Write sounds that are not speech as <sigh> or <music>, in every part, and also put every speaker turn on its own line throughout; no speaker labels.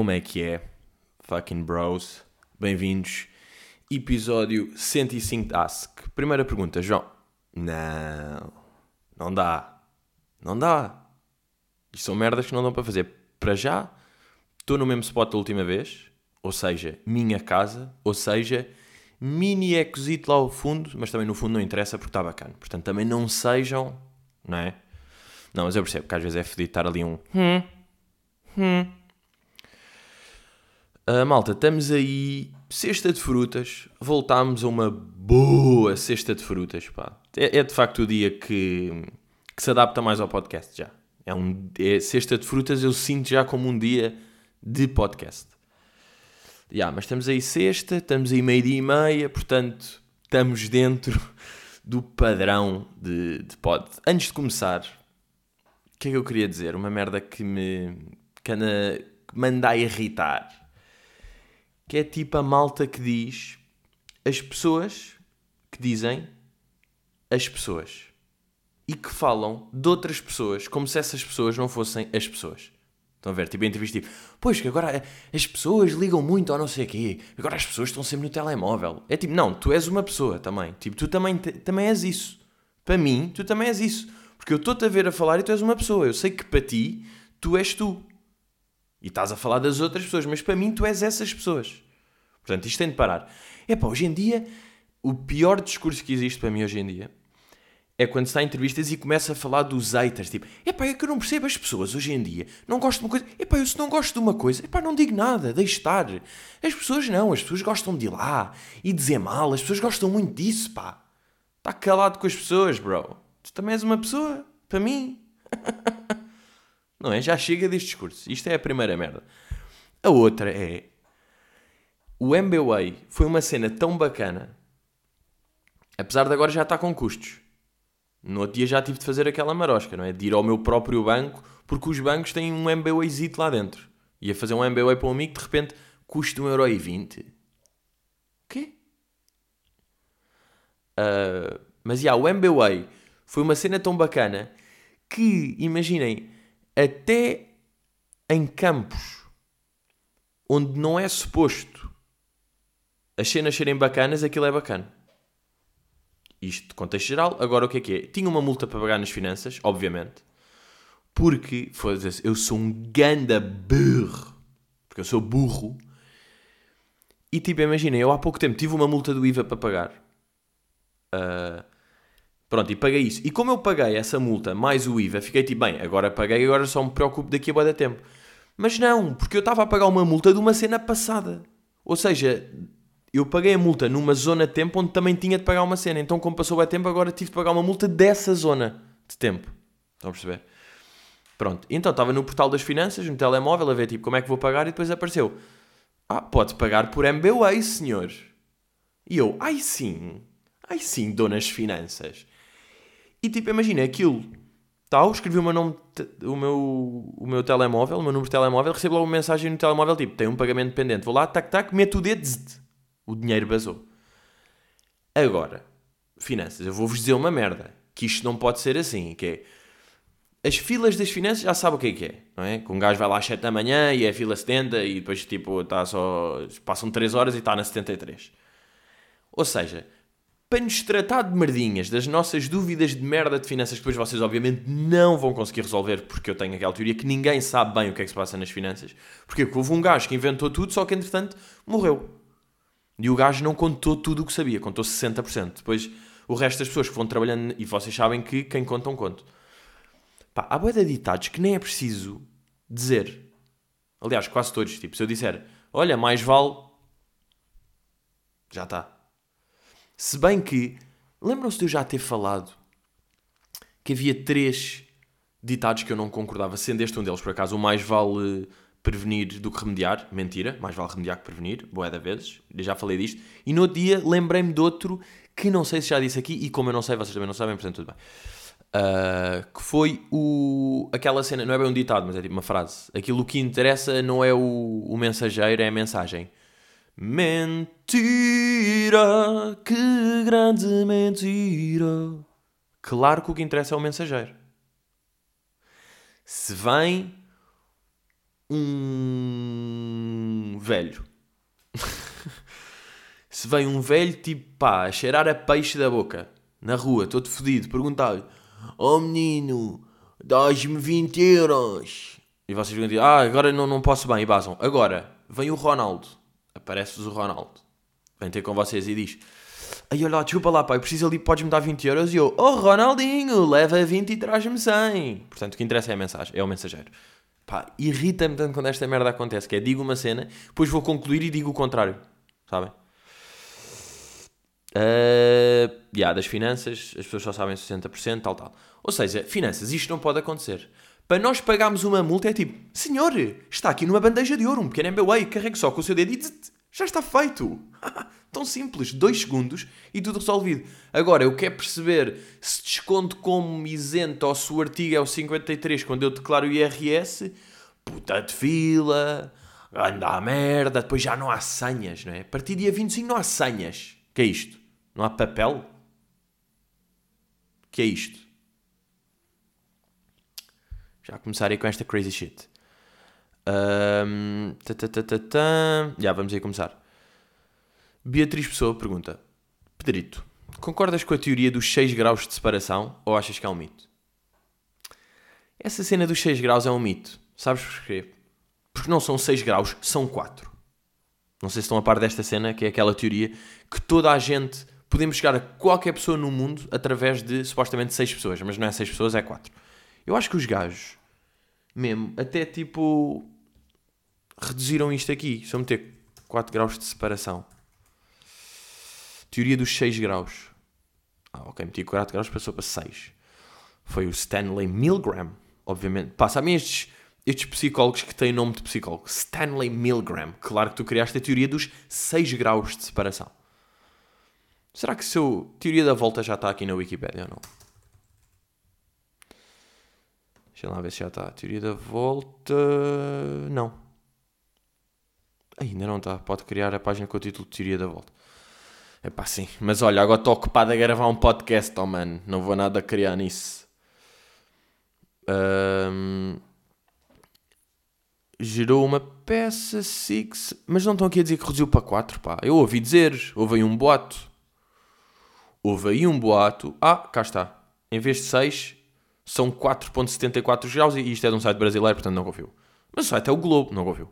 Como é que é? Fucking bros. Bem-vindos. Episódio 105 de Ask. Primeira pergunta, João. Não. Não dá. Não dá. Isto são merdas que não dão para fazer. Para já, estou no mesmo spot da última vez. Ou seja, minha casa. Ou seja, mini ecosito lá ao fundo. Mas também no fundo não interessa porque está bacana. Portanto, também não sejam. Não é? Não, mas eu percebo que às vezes é fedido estar ali um. Hum. Hum. Uh, malta, estamos aí, cesta de frutas, voltámos a uma boa cesta de frutas, pá. É, é de facto o dia que, que, se adapta mais ao podcast já. É um é, cesta de frutas eu sinto já como um dia de podcast. Yeah, mas estamos aí sexta, estamos aí meio dia e meia, portanto estamos dentro do padrão de, de pod. Antes de começar, o que é que eu queria dizer? Uma merda que me, que me anda a irritar que é tipo a malta que diz as pessoas que dizem as pessoas e que falam de outras pessoas como se essas pessoas não fossem as pessoas. Estão a ver? Tipo, a entrevista tipo, pois que agora as pessoas ligam muito ao não sei quê, agora as pessoas estão sempre no telemóvel. É tipo, não, tu és uma pessoa também. Tipo, tu também, também és isso. Para mim, tu também és isso. Porque eu estou-te a ver a falar e tu és uma pessoa. Eu sei que para ti, tu és tu. E estás a falar das outras pessoas, mas para mim tu és essas pessoas. Portanto, isto tem de parar. É pá, hoje em dia, o pior discurso que existe para mim hoje em dia é quando está em entrevistas e começa a falar dos haters. Tipo, é pá, é que eu não percebo as pessoas hoje em dia. Não gosto de uma coisa. É pá, eu se não gosto de uma coisa, é pá, não digo nada, deixe estar. As pessoas não, as pessoas gostam de ir lá e dizer mal, as pessoas gostam muito disso, pá. Está calado com as pessoas, bro. Tu também és uma pessoa, para mim. <laughs> Não é? Já chega deste discurso. Isto é a primeira merda. A outra é. O MBWay foi uma cena tão bacana. Apesar de agora já estar com custos. No outro dia já tive de fazer aquela marosca, não é? De ir ao meu próprio banco, porque os bancos têm um MBWayzito lá dentro. Ia fazer um MBWay para um amigo, de repente, custa 1,20€. O quê? Uh, mas, já, yeah, o MBWay foi uma cena tão bacana que, imaginem, até em campos onde não é suposto as cenas serem bacanas, aquilo é bacana. Isto de contexto geral. Agora o que é que é? Tinha uma multa para pagar nas finanças, obviamente. Porque, foda-se, eu sou um ganda burro. Porque eu sou burro. E tipo, imagina, eu há pouco tempo tive uma multa do IVA para pagar. Uh, pronto, e paguei isso. E como eu paguei essa multa mais o IVA, fiquei tipo, bem, agora paguei, agora só me preocupo daqui a boa tempo. Mas não, porque eu estava a pagar uma multa de uma cena passada. Ou seja, eu paguei a multa numa zona de tempo onde também tinha de pagar uma cena. Então, como passou o tempo, agora tive de pagar uma multa dessa zona de tempo. Estão a perceber? Pronto. Então, estava no portal das finanças, no telemóvel, a ver tipo como é que vou pagar e depois apareceu. Ah, pode pagar por MBWay, senhor. E eu, ai sim, ai sim, donas finanças. E tipo, imagina aquilo. Tal, escrevi o meu nome, o meu, o meu telemóvel, o meu número de telemóvel, recebo logo uma mensagem no telemóvel tipo, tem um pagamento pendente. Vou lá, tac, tac, meto o dedo, o dinheiro basou. Agora, finanças, eu vou-vos dizer uma merda. Que isto não pode ser assim, que é... As filas das finanças já sabe o que é que é, não é? Que um gajo vai lá às 7 da manhã e é fila 70 e depois, tipo, está só... Passam 3 horas e está na 73. Ou seja, para nos tratar de merdinhas, das nossas dúvidas de merda de finanças, que depois vocês obviamente não vão conseguir resolver, porque eu tenho aquela teoria que ninguém sabe bem o que é que se passa nas finanças. Porque houve um gajo que inventou tudo, só que entretanto morreu. E o gajo não contou tudo o que sabia, contou 60%. Depois, o resto das pessoas que vão trabalhando, e vocês sabem que quem conta, um conto. Pá, há boia de ditados que nem é preciso dizer. Aliás, quase todos. Tipo, se eu disser, olha, mais vale. Já está. Se bem que, lembram-se de eu já ter falado que havia três ditados que eu não concordava, sendo este um deles, por acaso, o mais vale prevenir do que remediar. Mentira, mais vale remediar que prevenir, boé da vezes, já falei disto. E no dia lembrei-me de outro que não sei se já disse aqui, e como eu não sei, vocês também não sabem, portanto tudo bem. Uh, que foi o, aquela cena, não é bem um ditado, mas é tipo uma frase. Aquilo que interessa não é o, o mensageiro, é a mensagem. Mentira, que grande mentira. Claro que o que interessa é o mensageiro. Se vem um velho. <laughs> se vem um velho tipo pá, a cheirar a peixe da boca, na rua, todo fodido, perguntar-lhe: Oh menino, dás-me 20 euros. E vocês vão dizer: Ah, agora não, não posso bem, e basam. Agora, vem o Ronaldo, aparece-vos o Ronaldo, vem ter com vocês e diz: Aí olha lá, desculpa lá, pai, preciso ali, podes-me dar 20 euros? E eu: Oh Ronaldinho, leva 20 e traz-me 100. Portanto, o que interessa é a mensagem, é o mensageiro. Pá, irrita-me tanto quando esta merda acontece, que é digo uma cena, depois vou concluir e digo o contrário, sabem? Uh, yeah, das finanças, as pessoas só sabem 60%, tal, tal. Ou seja, finanças, isto não pode acontecer. Para nós pagarmos uma multa é tipo, senhor, está aqui numa bandeja de ouro, um pequeno MBA, carregue só com o seu dedo e já está feito. <laughs> Tão simples, dois segundos e tudo resolvido. Agora, eu quero perceber se desconto como isento ou se o artigo é o 53 quando eu declaro o IRS, puta de fila, anda a merda, depois já não há senhas, não é? A partir dia 25 não há senhas. que é isto? Não há papel? que é isto? Já começarei com esta crazy shit. Um, Já, vamos aí começar. Beatriz Pessoa pergunta: Pedrito, concordas com a teoria dos 6 graus de separação ou achas que é um mito? Essa cena dos 6 graus é um mito. Sabes porquê? Porque não são 6 graus, são 4. Não sei se estão a par desta cena, que é aquela teoria que toda a gente. Podemos chegar a qualquer pessoa no mundo através de supostamente 6 pessoas, mas não é 6 pessoas, é 4. Eu acho que os gajos, mesmo, até tipo. Reduziram isto aqui. Só meter 4 graus de separação. Teoria dos 6 graus. Ah, ok, meti 4 graus, passou para 6. Foi o Stanley Milgram, obviamente. Pá, sabem estes, estes psicólogos que têm nome de psicólogo? Stanley Milgram. Claro que tu criaste a teoria dos 6 graus de separação. Será que seu teoria da volta já está aqui na Wikipedia ou não? Deixa lá ver se já está. Teoria da volta. Não. Ainda não está. Pode criar a página com o título de Teoria da Volta. É pá, sim. Mas olha, agora estou ocupado a gravar um podcast, oh mano. Não vou nada criar nisso. Um... Gerou uma peça six, mas não estão aqui a dizer que reduziu para 4, pá. Eu ouvi dizer, houve aí um boato. Houve aí um boato. Ah, cá está. Em vez de 6, são 4.74 graus e isto é de um site brasileiro, portanto não confio. Mas o site é o Globo, não confio.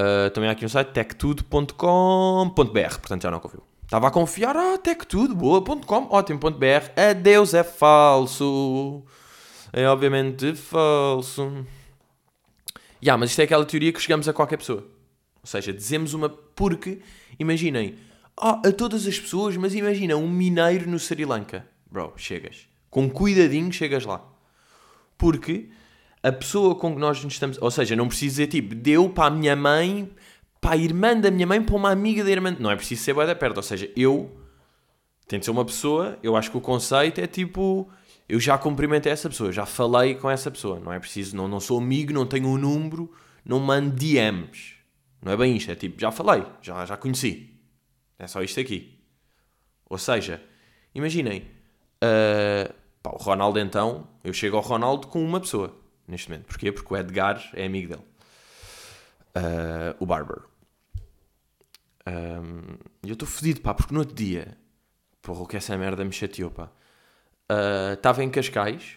Uh, também há aqui um site techtudo.com.br, portanto já não confio. Estava a confiar, ah, techtudo, boa.com, ótimo.br, adeus, é falso. É obviamente falso. Yeah, mas isto é aquela teoria que chegamos a qualquer pessoa. Ou seja, dizemos uma. Porque, imaginem, ah, a todas as pessoas, mas imagina um mineiro no Sri Lanka. Bro, chegas. Com cuidadinho chegas lá. Porque a pessoa com que nós nos estamos. Ou seja, não precisa dizer tipo, deu para a minha mãe, para a irmã da minha mãe, para uma amiga da irmã. Não é preciso ser boa da perto. Ou seja, eu. Tem de ser uma pessoa. Eu acho que o conceito é tipo. Eu já cumprimentei essa pessoa, já falei com essa pessoa. Não é preciso. Não, não sou amigo, não tenho um número, não mando DMs. Não é bem isto. É tipo, já falei, já, já conheci. É só isto aqui. Ou seja, imaginem. Uh, pá, o Ronaldo então. Eu chego ao Ronaldo com uma pessoa neste momento. Porquê? Porque o Edgar é amigo dele. Uh, o Barber. Um, eu estou fodido, pá, porque no outro dia, porra, o que essa merda me chateou, pá. Estava uh, em Cascais,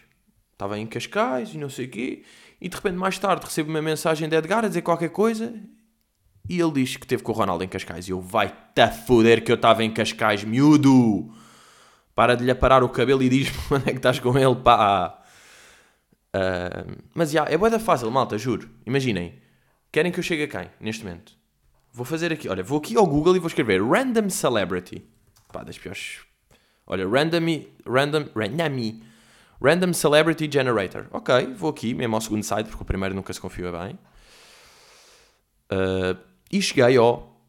estava em Cascais e não sei o quê, e de repente mais tarde recebo uma mensagem de Edgar a dizer qualquer coisa e ele diz que teve com o Ronaldo em Cascais. E eu, vai-te foder que eu estava em Cascais, miúdo! Para de lhe aparar o cabelo e diz-me <laughs> onde é que estás com ele, pá! Uh, mas já, é boa fácil, malta, juro. Imaginem, querem que eu chegue a quem, neste momento? Vou fazer aqui, olha, vou aqui ao Google e vou escrever Random Celebrity. Pá, das piores. Olha, Random, Random, Random, Random Celebrity Generator. Ok, vou aqui, mesmo ao segundo site, porque o primeiro nunca se confia bem. Uh, e cheguei ao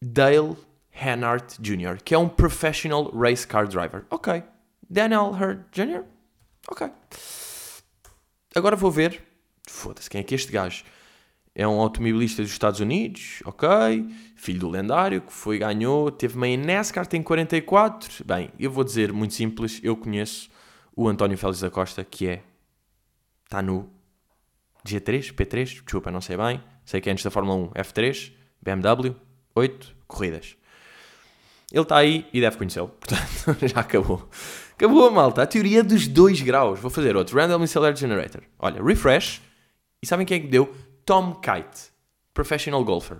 Dale Hannart Jr., que é um professional race car driver. Ok. Daniel Hurt Jr.? Ok. Agora vou ver. Foda-se, quem é que é este gajo? É um automobilista dos Estados Unidos, ok. Filho do lendário, que foi, ganhou, teve meio NASCAR, tem 44. Bem, eu vou dizer muito simples, eu conheço o António Félix da Costa, que é. Está no G3, P3, desculpa, não sei bem. Sei que é antes da Fórmula 1, F3, BMW, 8 corridas. Ele está aí e deve conhecê-lo, <laughs> portanto já acabou. Acabou malta. A teoria dos 2 graus. Vou fazer outro. Random Accelerator Generator. Olha, refresh. E sabem quem é que deu? Tom Kite, professional golfer.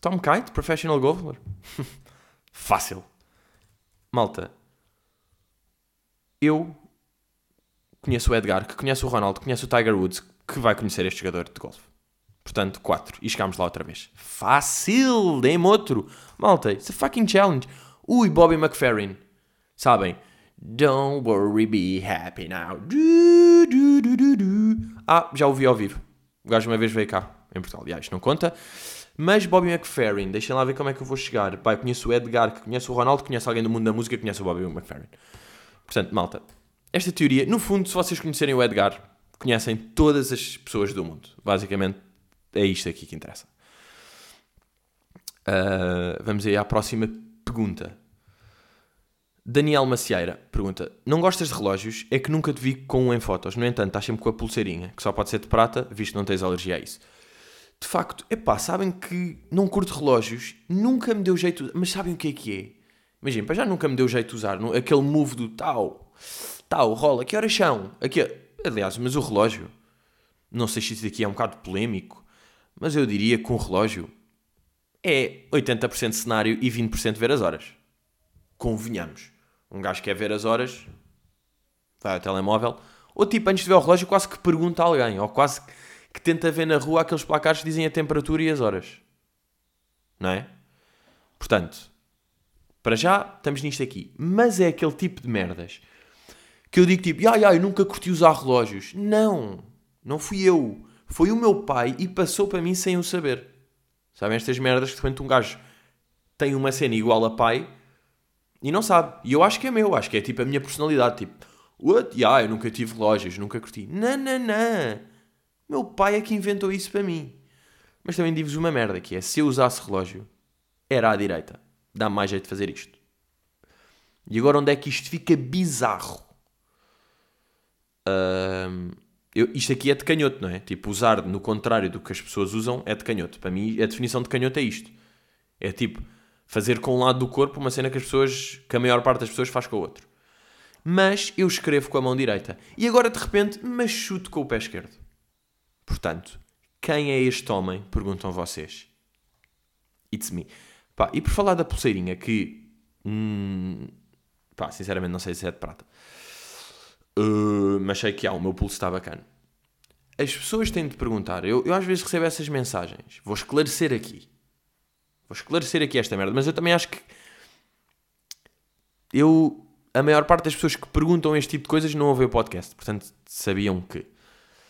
Tom Kite, professional golfer? <laughs> Fácil. Malta, eu conheço o Edgar, que conhece o Ronaldo, que conhece o Tiger Woods, que vai conhecer este jogador de golfe. Portanto, 4. E chegámos lá outra vez. Fácil! Dê-me outro. Malta, it's a fucking challenge. Ui, Bobby McFerrin. Sabem? Don't worry, be happy now. Du, du, du, ah, já ouvi ao vivo. O gajo uma vez veio cá, em Portugal. Aliás, não conta. Mas Bobby McFerrin, deixem lá ver como é que eu vou chegar. Pai, conheço o Edgar, que conhece o Ronaldo, conhece alguém do mundo da música, conhece o Bobby McFerrin. Portanto, malta, esta teoria, no fundo, se vocês conhecerem o Edgar, conhecem todas as pessoas do mundo. Basicamente, é isto aqui que interessa. Uh, vamos aí à próxima pergunta. Daniel Macieira pergunta: Não gostas de relógios? É que nunca te vi com um em fotos. No entanto, estás sempre com a pulseirinha, que só pode ser de prata, visto que não tens alergia a isso. De facto, epá, sabem que não curto relógios, nunca me deu jeito, mas sabem o que é que é? Imagina, para já nunca me deu jeito de usar aquele move do tal, tal, rola, que horas são? Aqui, aliás, mas o relógio, não sei se isso aqui é um bocado polémico, mas eu diria que um relógio é 80% cenário e 20% ver as horas. Convenhamos. Um gajo quer ver as horas, vai ao telemóvel, ou tipo, antes de ver o relógio, quase que pergunta a alguém, ou quase que tenta ver na rua aqueles placares que dizem a temperatura e as horas. Não é? Portanto, para já estamos nisto aqui. Mas é aquele tipo de merdas que eu digo tipo, ai ai, nunca curti usar relógios. Não, não fui eu. Foi o meu pai e passou para mim sem o saber. Sabem estas merdas que de repente um gajo tem uma cena igual a pai e não sabe. E eu acho que é meu, acho que é tipo a minha personalidade. Tipo, what? Yeah, eu nunca tive relógios, nunca curti. Não, não, não. Meu pai é que inventou isso para mim. Mas também digo-vos uma merda que é, se eu usasse relógio, era à direita. Dá mais jeito de fazer isto. E agora onde é que isto fica bizarro? Uh, eu, isto aqui é de canhoto, não é? Tipo, usar no contrário do que as pessoas usam é de canhoto. Para mim, a definição de canhoto é isto. É tipo, fazer com um lado do corpo uma cena que as pessoas, que a maior parte das pessoas faz com o outro. Mas eu escrevo com a mão direita. E agora de repente, mas chuto com o pé esquerdo. Portanto, quem é este homem? Perguntam vocês. It's me. Pá, e por falar da pulseirinha que. Hum, pá, sinceramente não sei se é de prata. Uh, mas sei que há, o meu pulso está bacana. As pessoas têm de perguntar. Eu, eu às vezes recebo essas mensagens. Vou esclarecer aqui. Vou esclarecer aqui esta merda, mas eu também acho que eu a maior parte das pessoas que perguntam este tipo de coisas não ouvem o podcast, portanto sabiam que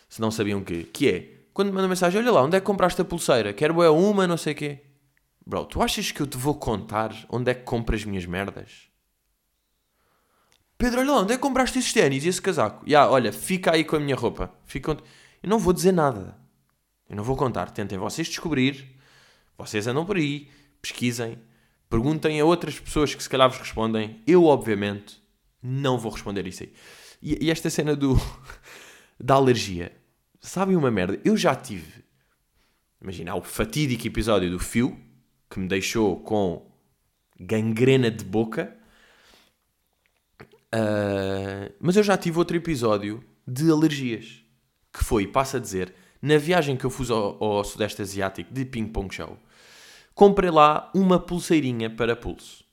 se não sabiam que que é quando me manda mensagem, olha lá, onde é que compraste a pulseira? Quero é uma, não sei o quê. Bro, tu achas que eu te vou contar onde é que compro as minhas merdas? Pedro, olha lá, onde é que compraste esses ténis e esse casaco? Ya, yeah, olha, fica aí com a minha roupa. Fica... Eu não vou dizer nada. Eu não vou contar. Tentem vocês descobrir vocês andam por aí, pesquisem, perguntem a outras pessoas que se calhar vos respondem. Eu, obviamente, não vou responder isso aí. E, e esta cena do <laughs> da alergia, sabem uma merda? Eu já tive, imagina, o fatídico episódio do fio que me deixou com gangrena de boca. Uh, mas eu já tive outro episódio de alergias que foi, passa a dizer, na viagem que eu fiz ao, ao Sudeste Asiático de Ping Pong Show comprei lá uma pulseirinha para pulso.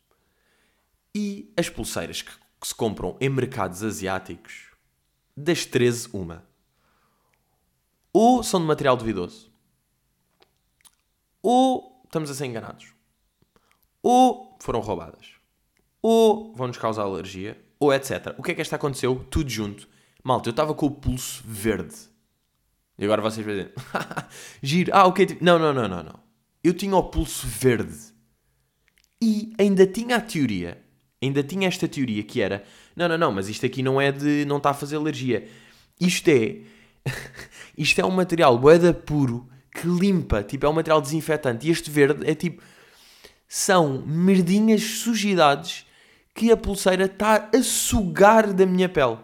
E as pulseiras que, que se compram em mercados asiáticos, das 13, uma. Ou são de material duvidoso, ou estamos a ser enganados, ou foram roubadas, ou vão-nos causar alergia, ou etc. O que é que esta aconteceu? Tudo junto. Malta, eu estava com o pulso verde. E agora vocês vão dizer, <laughs> giro, ah, ok, não, não, não, não, não eu tinha o pulso verde. E ainda tinha a teoria, ainda tinha esta teoria que era: não, não, não, mas isto aqui não é de. não está a fazer alergia. Isto é. <laughs> isto é um material boeda puro que limpa, tipo, é um material desinfetante. E este verde é tipo. são merdinhas, sujidades que a pulseira está a sugar da minha pele.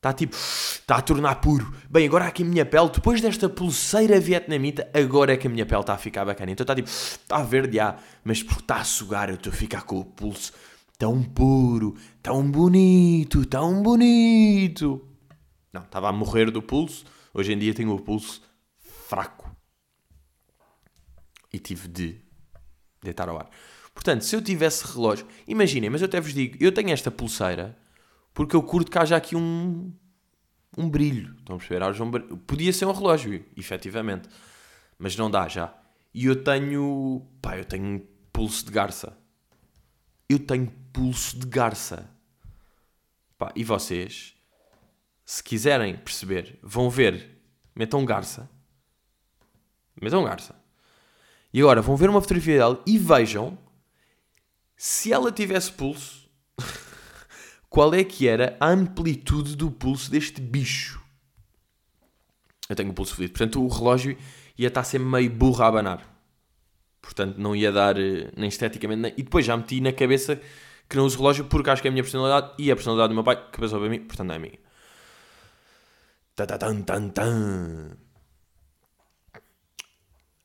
Está tipo, está a tornar puro. Bem, agora aqui a minha pele, depois desta pulseira vietnamita, agora é que a minha pele está a ficar bacana. Então está tipo, está verde, já, mas porque está a sugar, eu estou a ficar com o pulso tão puro, tão bonito, tão bonito. Não, estava a morrer do pulso. Hoje em dia tenho o pulso fraco. E tive de deitar ao ar. Portanto, se eu tivesse relógio, imaginem, mas eu até vos digo, eu tenho esta pulseira porque eu curto que haja aqui um, um brilho. Estão a perceber? Um brilho. Podia ser um relógio, efetivamente. Mas não dá já. E eu tenho. Pá, eu tenho pulso de garça. Eu tenho pulso de garça. Pá, e vocês, se quiserem perceber, vão ver. Metam garça. Metam garça. E agora vão ver uma fotografia dela e vejam se ela tivesse pulso qual é que era a amplitude do pulso deste bicho. Eu tenho o pulso fodido. Portanto, o relógio ia estar sempre meio burro a abanar. Portanto, não ia dar eh, nem esteticamente. Nem... E depois já meti na cabeça que não uso relógio porque acho que é a minha personalidade e a personalidade do meu pai que passou para mim, portanto não é minha. Tan, tan, tan,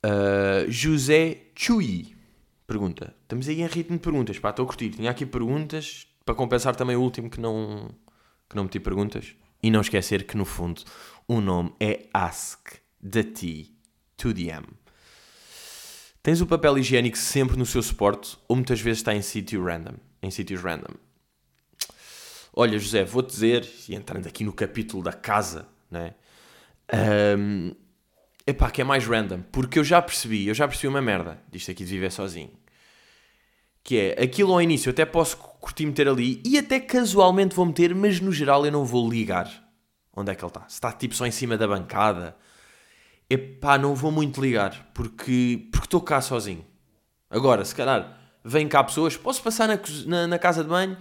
uh, José Chui pergunta: Estamos aí em ritmo de perguntas, pá, estou a curtir. Tinha aqui perguntas, para compensar também o último que não, que não meti perguntas. E não esquecer que no fundo o nome é Ask the T to the M. Tens o papel higiênico sempre no seu suporte ou muitas vezes está em sítio random, em sítios random? Olha, José, vou-te dizer, e entrando aqui no capítulo da casa, né? Um, epá, que é mais random, porque eu já percebi, eu já percebi uma merda disto aqui de viver sozinho que é aquilo ao início, até posso curtir meter ali e até casualmente vou meter, mas no geral eu não vou ligar onde é que ele está. Se está tipo só em cima da bancada, epá, não vou muito ligar porque porque estou cá sozinho. Agora, se calhar vêm cá pessoas, posso passar na, na, na casa de banho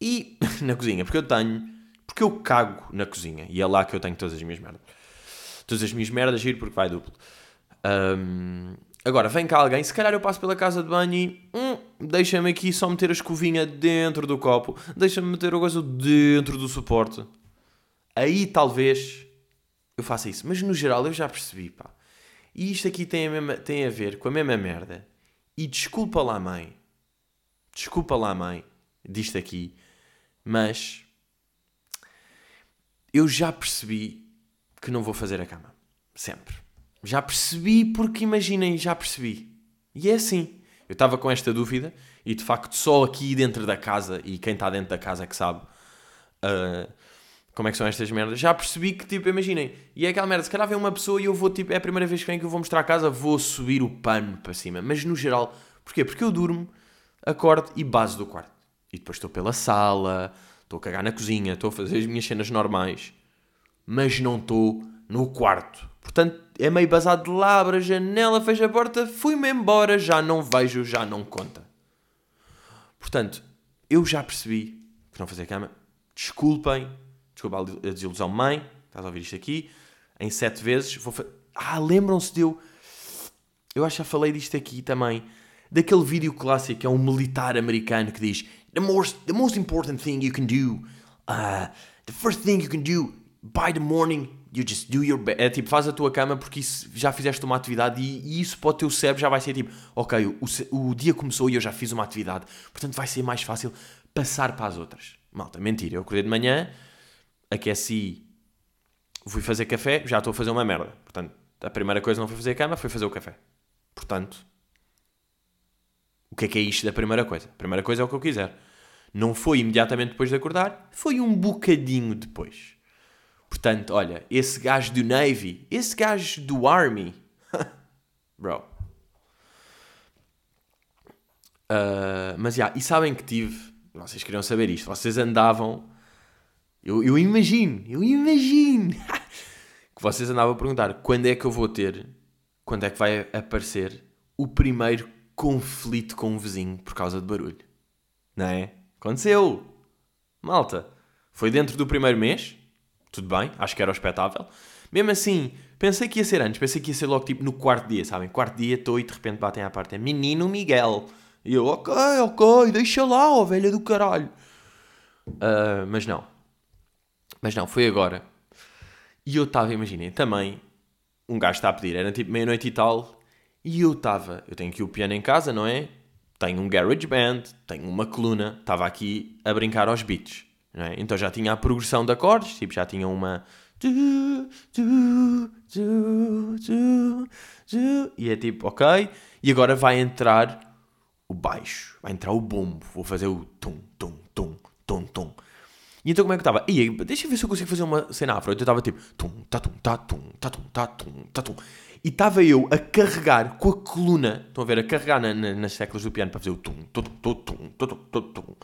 e <laughs> na cozinha, porque eu tenho, porque eu cago na cozinha e é lá que eu tenho todas as minhas merdas. Todas as minhas merdas, giro porque vai duplo. Um, agora, vem cá alguém, se calhar eu passo pela casa de banho e. Hum, deixa-me aqui só meter a escovinha dentro do copo, deixa-me meter o coisa dentro do suporte. Aí talvez eu faça isso, mas no geral eu já percebi, pá. E isto aqui tem a, mesma, tem a ver com a mesma merda. E desculpa lá, mãe. Desculpa lá, mãe, disto aqui, mas eu já percebi que não vou fazer a cama. Sempre. Já percebi porque imaginem, já percebi. E é assim. Eu estava com esta dúvida e de facto só aqui dentro da casa, e quem está dentro da casa é que sabe uh, como é que são estas merdas, já percebi que, tipo, imaginem, e é aquela merda, se calhar vem uma pessoa e eu vou, tipo, é a primeira vez que vem que eu vou mostrar a casa, vou subir o pano para cima. Mas no geral, porquê? Porque eu durmo, acordo e base do quarto. E depois estou pela sala, estou a cagar na cozinha, estou a fazer as minhas cenas normais, mas não estou no quarto. Portanto, é meio basado de lá, abre a janela, fecha a porta, fui-me embora, já não vejo, já não conta. Portanto, eu já percebi que não fazer cama. Desculpem, desculpa a desilusão, mãe, estás a ouvir isto aqui, em sete vezes. Vou fa... Ah, lembram-se de eu. Eu acho que já falei disto aqui também. Daquele vídeo clássico é um militar americano que diz: The most, the most important thing you can do, uh, the first thing you can do by the morning you just do your best. É tipo, faz a tua cama porque isso, já fizeste uma atividade e, e, isso para o teu cérebro já vai ser tipo, ok, o, o dia começou e eu já fiz uma atividade, portanto vai ser mais fácil passar para as outras. Malta, mentira, eu acordei de manhã, aqueci, fui fazer café, já estou a fazer uma merda. Portanto, a primeira coisa não foi fazer a cama, foi fazer o café. Portanto, o que é que é isto da primeira coisa? A primeira coisa é o que eu quiser. Não foi imediatamente depois de acordar, foi um bocadinho depois. Portanto, olha, esse gajo do Navy, esse gajo do Army, <laughs> bro. Uh, mas já, yeah, e sabem que tive, vocês queriam saber isto, vocês andavam, eu, eu imagino, eu imagino, <laughs> que vocês andavam a perguntar quando é que eu vou ter, quando é que vai aparecer o primeiro conflito com um vizinho por causa de barulho. Não é? Aconteceu! Malta, foi dentro do primeiro mês, tudo bem, acho que era expectável. Mesmo assim, pensei que ia ser antes, pensei que ia ser logo tipo no quarto dia, sabem? Quarto dia estou e de repente batem à parte, é menino Miguel. E eu, ok, ok, deixa lá, ó velha do caralho. Uh, mas não. Mas não, foi agora. E eu estava, imaginem, também, um gajo está a pedir, era tipo meia-noite e tal, e eu estava, eu tenho aqui o piano em casa, não é? Tenho um garage band, tenho uma coluna, estava aqui a brincar aos beats, é? Então já tinha a progressão de acordes, tipo, já tinha uma... E é tipo, ok, e agora vai entrar o baixo, vai entrar o bombo, vou fazer o tum, tum, tum, tum, tum. E então como é que estava? E deixa eu ver se eu consigo fazer uma cena afro. Então estava tipo tum, tum, tum, tum, tum, tum. E estava eu a carregar com a coluna, estão a ver, a carregar na, na, nas teclas do piano para fazer o tum, tum, tum, tum, tum, tum, tum.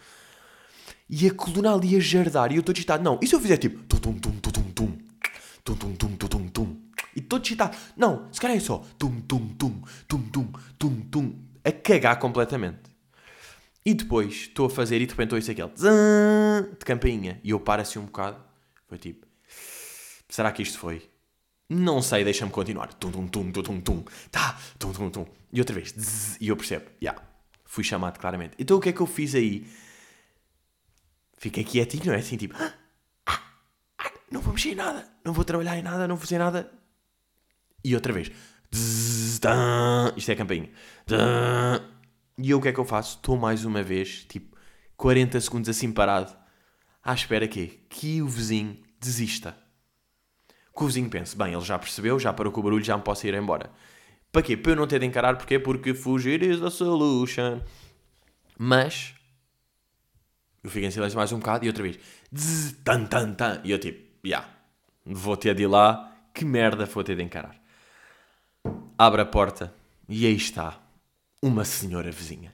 E a coluna ali a jardar e eu estou digitado. Não, e se eu fizer tipo tum, tum, tum, tum, tum, tum, tum, tum, tum, tum, tum, tum. E estou digitado. Não, se calhar é só tum, tum, tum, tum, tum, tum, tum, a cagar completamente. E depois estou a fazer e de repente ouço aquele de campainha. E eu paro assim um bocado. Foi tipo, será que isto foi? Não sei, deixa-me continuar. Tum, tum, tum, tum, tum, tum. Tá, tum, tum, tum. E outra vez, e eu percebo, já, yeah, fui chamado claramente. Então o que é que eu fiz aí? Fiquei quietinho, não é? Assim, tipo, ah, ah, não vou mexer em nada, não vou trabalhar em nada, não vou fazer nada. E outra vez, isto é a campainha. E eu o que é que eu faço? Estou mais uma vez, tipo, 40 segundos assim parado, à espera que, que o vizinho desista. Que o vizinho pense, bem, ele já percebeu, já parou com o barulho, já me posso ir embora. Para quê? Para eu não ter de encarar, porquê? Porque fugir is the solution. Mas, eu fico em silêncio mais um bocado e outra vez, zzz, tan, tan, tan. E eu tipo, já, yeah, vou ter de ir lá, que merda vou ter de encarar. Abre a porta e aí está uma senhora vizinha.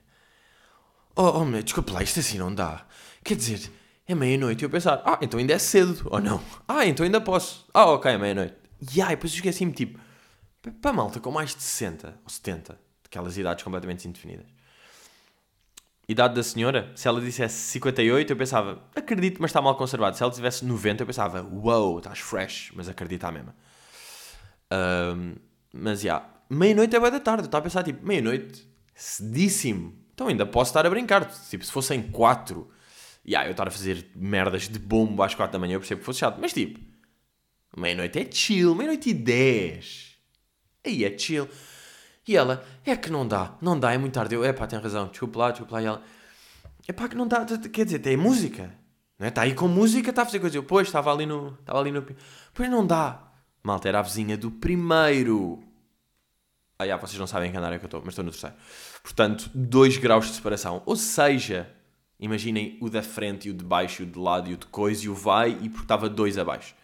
Oh, oh meu, desculpa lá, isto assim não dá. Quer dizer, é meia-noite e eu pensar, ah, então ainda é cedo, ou não? Ah, então ainda posso. Ah, ok, é meia-noite. E ai, depois esqueci-me, tipo, para malta com mais de 60 ou 70, aquelas idades completamente indefinidas. Idade da senhora, se ela dissesse 58, eu pensava, acredito, mas está mal conservado. Se ela tivesse 90, eu pensava, wow, estás fresh, mas acredita mesmo. Um, mas já, yeah, meia-noite é boa da tarde. Eu estava a pensar, tipo, meia-noite, cedíssimo. Então ainda posso estar a brincar. Tipo, se fossem 4, e yeah, eu estar a fazer merdas de bombo às 4 da manhã, eu percebo que fosse chato. Mas tipo, meia-noite é chill, meia-noite e 10. Aí é chill. E ela, é que não dá, não dá, é muito tarde. Eu, é pá, tem razão, desculpa lá, desculpa lá. E ela, é pá, que não dá, quer dizer, tem música. Não é? Está aí com música, está a fazer coisa. Eu, pois, estava ali no. Estava ali no. Pois não dá. Malta, era a vizinha do primeiro. Ah, já, vocês não sabem em que andar é que eu estou, mas estou no terceiro. Portanto, 2 graus de separação. Ou seja, imaginem o da frente e o de baixo, e o de lado e o de coisa, e o vai, e porque estava 2 abaixo.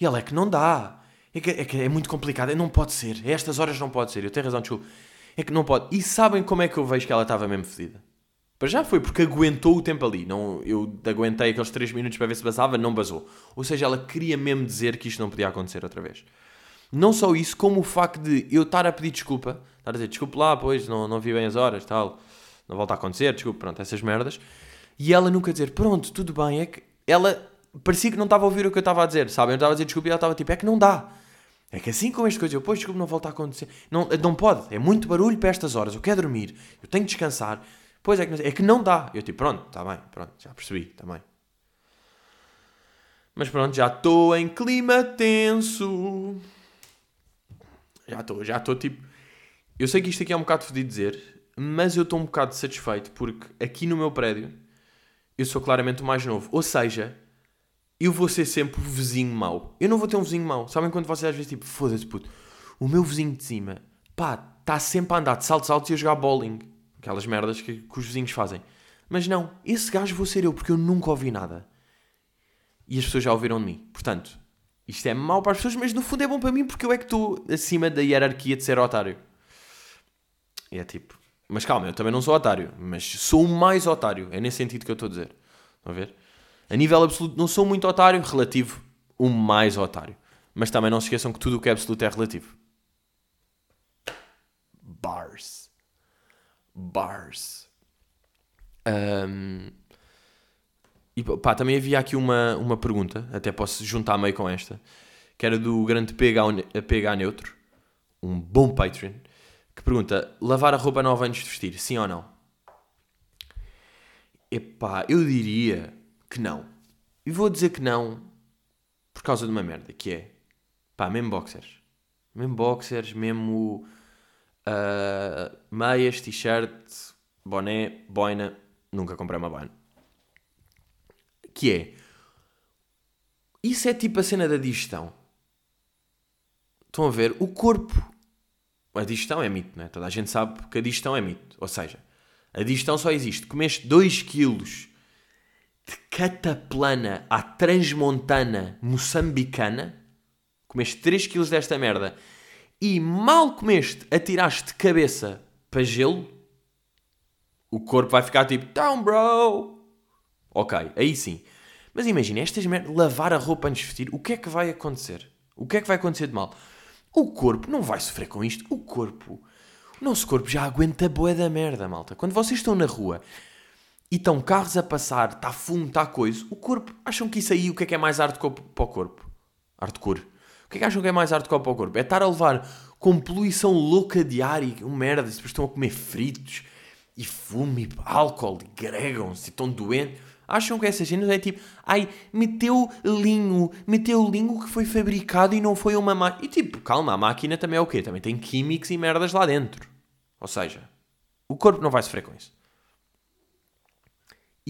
E ela é que não dá. É que, é que é muito complicado. É, não pode ser. A estas horas não pode ser. Eu tenho razão, desculpa. É que não pode. E sabem como é que eu vejo que ela estava mesmo fedida? Para já foi porque aguentou o tempo ali. Não, eu aguentei aqueles 3 minutos para ver se basava, não basou. Ou seja, ela queria mesmo dizer que isto não podia acontecer outra vez. Não só isso, como o facto de eu estar a pedir desculpa, estar a dizer desculpe lá, pois não, não vi bem as horas, tal, não volta a acontecer, desculpe, pronto, essas merdas. E ela nunca dizer pronto, tudo bem, é que ela parecia que não estava a ouvir o que eu estava a dizer, sabem? Eu estava a dizer desculpa e ela estava tipo, é que não dá. É que assim como esta coisa, eu, pois desculpe, não volta a acontecer. Não, não pode, é muito barulho para estas horas, eu quero dormir, eu tenho que descansar. Pois é que, é que não dá. Eu tipo, pronto, está bem, pronto, já percebi, também. Tá Mas pronto, já estou em clima tenso. Já estou, já estou tipo. Eu sei que isto aqui é um bocado fodido dizer, mas eu estou um bocado satisfeito porque aqui no meu prédio eu sou claramente o mais novo. Ou seja, eu vou ser sempre o vizinho mau. Eu não vou ter um vizinho mau. Sabem quando vocês às vezes tipo, foda-se puto, o meu vizinho de cima, pá, está sempre a andar de saltos altos e a jogar bowling. Aquelas merdas que, que os vizinhos fazem. Mas não, esse gajo vou ser eu porque eu nunca ouvi nada. E as pessoas já ouviram de mim. Portanto, isto é mau para as pessoas, mas no fundo é bom para mim porque eu é que estou acima da hierarquia de ser otário. E é tipo, mas calma, eu também não sou otário, mas sou o mais otário. É nesse sentido que eu estou a dizer. Estão a ver? A nível absoluto, não sou muito otário, relativo, o mais otário. Mas também não se esqueçam que tudo o que é absoluto é relativo. Bars. Bars. Um, e pá, também havia aqui uma, uma pergunta, até posso juntar meio com esta, que era do grande PH, Neutro, um bom Patreon, que pergunta: lavar a roupa nova antes de vestir, sim ou não? Epá, eu diria que não. E vou dizer que não, por causa de uma merda, que é, pá, mesmo boxers. Mesmo boxers, mesmo uh, meias, t-shirt, boné, boina. Nunca comprei uma boina. Que é, isso é tipo a cena da digestão. Estão a ver? O corpo. A digestão é mito, não é? Toda a gente sabe que a digestão é mito. Ou seja, a digestão só existe. Comeste 2 quilos de cataplana à transmontana moçambicana. Comeste 3 quilos desta merda. E mal comeste, atiraste de cabeça para gelo. O corpo vai ficar tipo, down bro. Ok, aí sim. Mas imagina, estas merdas, lavar a roupa antes de vestir, o que é que vai acontecer? O que é que vai acontecer de mal? O corpo não vai sofrer com isto. O corpo, o nosso corpo já aguenta boa da merda, malta. Quando vocês estão na rua e estão carros a passar, está fumo, está coisa, o corpo, acham que isso aí, o que é que é mais hardcore para o corpo? Hardcore. O que é que acham que é mais hardcore para o corpo? É estar a levar com poluição louca diária, um merda, depois estão a comer fritos e fumo e álcool e gregam-se e estão doentes. Acham que essas cenas é tipo, ai, meteu linho, meteu linho que foi fabricado e não foi uma máquina. E tipo, calma, a máquina também é o quê? Também tem químicos e merdas lá dentro. Ou seja, o corpo não vai sofrer com isso.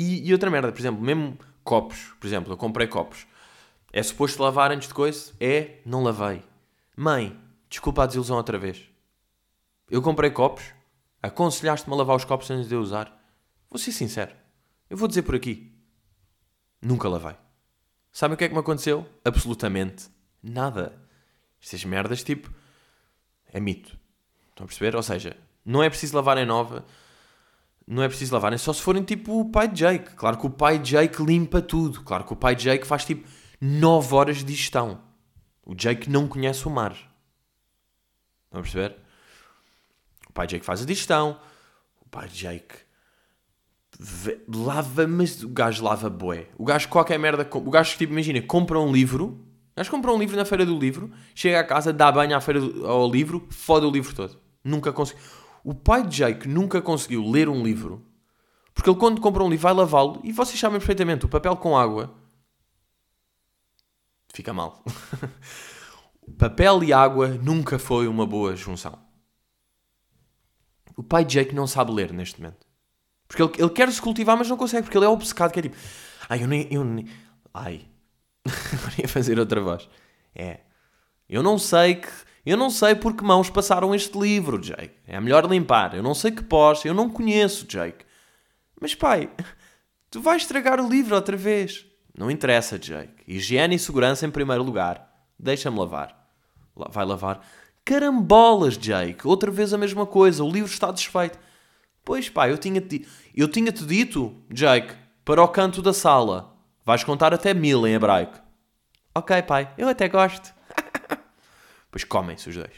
E, e outra merda, por exemplo, mesmo copos, por exemplo, eu comprei copos. É suposto lavar antes de coisa? É, não lavei. Mãe, desculpa a desilusão outra vez. Eu comprei copos, aconselhaste-me a lavar os copos antes de eu usar. Vou ser sincero. Eu vou dizer por aqui. Nunca lavei. Sabem o que é que me aconteceu? Absolutamente nada. Estas merdas, tipo, é mito. Estão a perceber? Ou seja, não é preciso lavarem nova. Não é preciso lavarem só se forem tipo o pai de Jake. Claro que o pai de Jake limpa tudo. Claro que o pai de Jake faz tipo 9 horas de gestão. O Jake não conhece o mar. Estão a perceber? O pai de Jake faz a digestão. O pai de Jake lava, mas o gajo lava boé. O gajo qualquer merda, o gajo tipo, imagina, compra um livro, o gajo compra um livro na feira do livro, chega a casa, dá banho à feira do, ao livro, fode o livro todo. Nunca conseguiu. O pai de Jake nunca conseguiu ler um livro, porque ele quando compra um livro vai lavá-lo, e vocês sabem perfeitamente, o papel com água fica mal. <laughs> papel e água nunca foi uma boa junção. O pai de Jake não sabe ler neste momento. Porque ele, ele quer se cultivar, mas não consegue, porque ele é obcecado, que é tipo, ai, eu nem. Eu nem ai, <laughs> agora ia fazer outra voz. É, eu não sei que. Eu não sei por que mãos passaram este livro, Jake. É melhor limpar. Eu não sei que pós. Eu não conheço, Jake. Mas pai, <laughs> tu vais estragar o livro outra vez. Não interessa, Jake. Higiene e segurança em primeiro lugar. Deixa-me lavar. Vai lavar. Carambolas, Jake. Outra vez a mesma coisa. O livro está desfeito. Pois pá, eu tinha-te eu tinha -te dito, Jake, para o canto da sala. Vais contar até mil em hebraico. Ok, pai, eu até gosto. Pois comem-se os dois.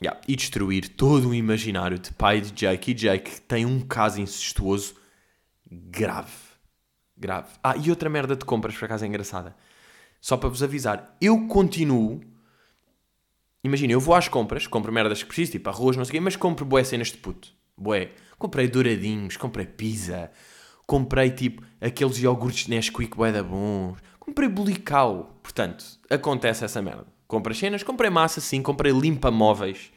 Yeah. E destruir todo o imaginário de pai de Jake e Jake tem um caso incestuoso grave. Grave. Ah, e outra merda de compras, por acaso é engraçada. Só para vos avisar, eu continuo. Imagina, eu vou às compras, compro merdas que preciso, tipo arroz, não sei o quê, mas compro boas cenas de puto. Bué. Comprei douradinhos, comprei pizza, comprei tipo aqueles iogurtes Nesquik bué da bons, comprei bulical. Portanto, acontece essa merda. Comprei cenas, comprei massa sim, comprei limpa móveis.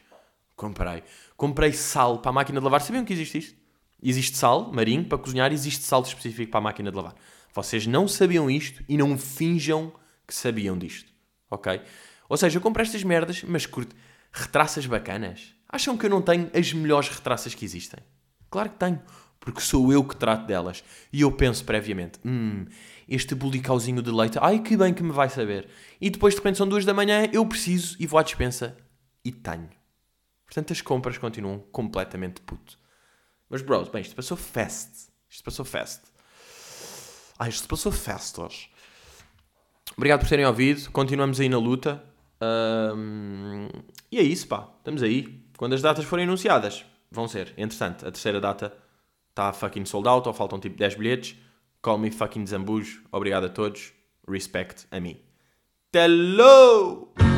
Comprei. Comprei sal para a máquina de lavar. Sabiam que existe isto? Existe sal marinho para cozinhar, existe sal específico para a máquina de lavar. Vocês não sabiam isto e não finjam que sabiam disto. Ok? Ou seja, eu comprei estas merdas, mas curto retraças bacanas. Acham que eu não tenho as melhores retraças que existem? Claro que tenho, porque sou eu que trato delas. E eu penso previamente, hum, este bulicauzinho de leite, ai que bem que me vai saber. E depois de repente são duas da manhã, eu preciso e vou à dispensa e tenho. Portanto, as compras continuam completamente puto. Mas, bros, bem, isto passou fast. Isto passou fast. Ah, isto passou fast hoje. Obrigado por terem ouvido. Continuamos aí na luta. Um, e é isso, pá. Estamos aí. Quando as datas forem anunciadas, vão ser. Entretanto, a terceira data está fucking sold out, ou faltam tipo 10 bilhetes. Call me fucking Zambujo. Obrigado a todos. Respect a mim. Hello!